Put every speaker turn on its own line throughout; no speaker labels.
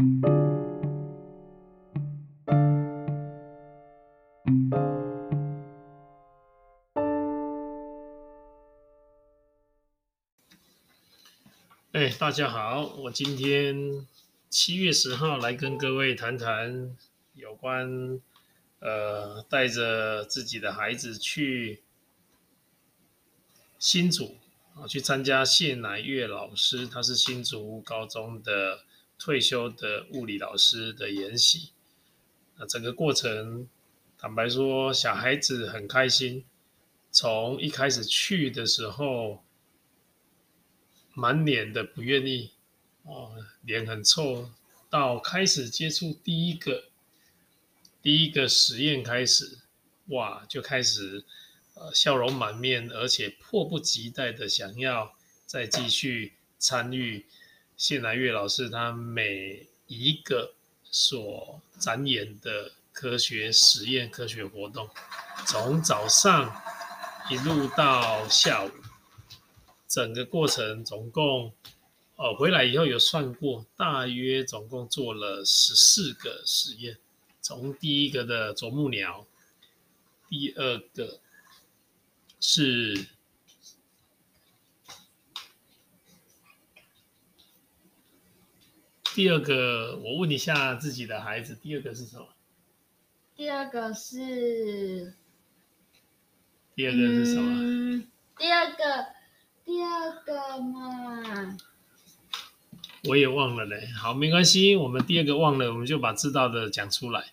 哎，大家好，我今天七月十号来跟各位谈谈有关呃带着自己的孩子去新竹啊，去参加谢乃月老师，他是新竹高中的退休的物理老师的研习。那整个过程，坦白说，小孩子很开心，从一开始去的时候。满脸的不愿意，哦，脸很臭。到开始接触第一个第一个实验开始，哇，就开始呃笑容满面，而且迫不及待的想要再继续参与谢南岳老师他每一个所展演的科学实验、科学活动，从早上一路到下午。整个过程总共，哦，回来以后有算过，大约总共做了十四个实验。从第一个的啄木鸟，第二个是第二个，我问一下自己的孩子，第二个是什么？
第二个是，
第二个是什么？
嗯，第二个。第二个嘛，
我也忘了嘞。好，没关系，我们第二个忘了，我们就把知道的讲出来。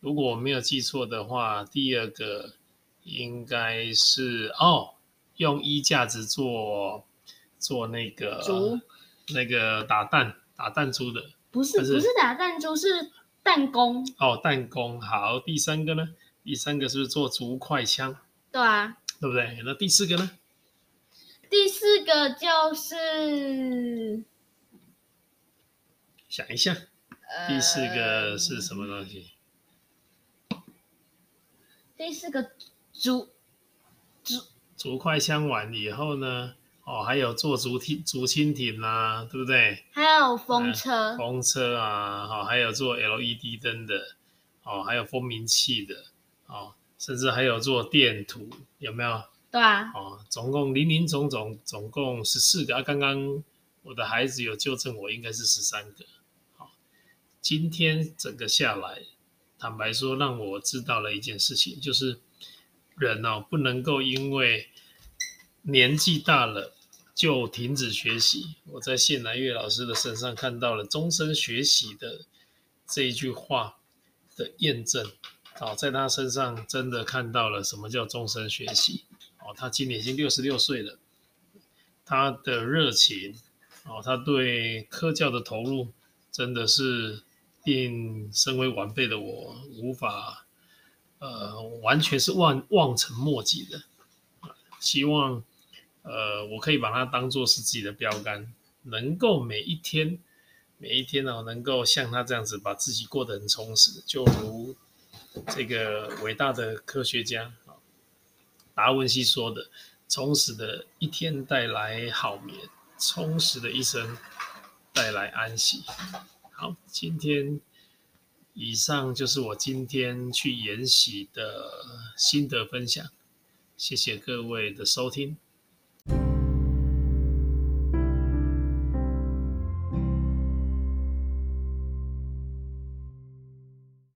如果我没有记错的话，第二个应该是哦，用衣架子做做那
个，
那个打弹打弹珠的，
不是不是打弹珠，是弹弓。
哦，弹弓。好，第三个呢？第三个是不是做竹快枪？
对啊，
对不对？那第四个呢？
第四个就是，
想一下，第四个是什么东西？
呃、第四个竹竹
竹快枪完以后呢？哦，还有做竹梯竹蜻蜓啦，对不对？
还有风车，
啊、风车啊，好、哦，还有做 LED 灯的，哦，还有蜂鸣器的，哦，甚至还有做电图，有没有？
对啊，
哦，总共零零总总，总共十四个啊。刚刚我的孩子有纠正我，应该是十三个。好，今天整个下来，坦白说，让我知道了一件事情，就是人哦，不能够因为年纪大了就停止学习。我在谢南月老师的身上看到了终身学习的这一句话的验证。好，在他身上真的看到了什么叫终身学习。哦，他今年已经六十六岁了，他的热情，哦，他对科教的投入，真的是令身为晚辈的我无法，呃，完全是望望尘莫及的。希望，呃，我可以把它当做是自己的标杆，能够每一天，每一天呢，能够像他这样子把自己过得很充实，就如这个伟大的科学家。达文西说的：“充实的一天带来好眠，充实的一生带来安息。”好，今天以上就是我今天去研习的心得分享，谢谢各位的收听。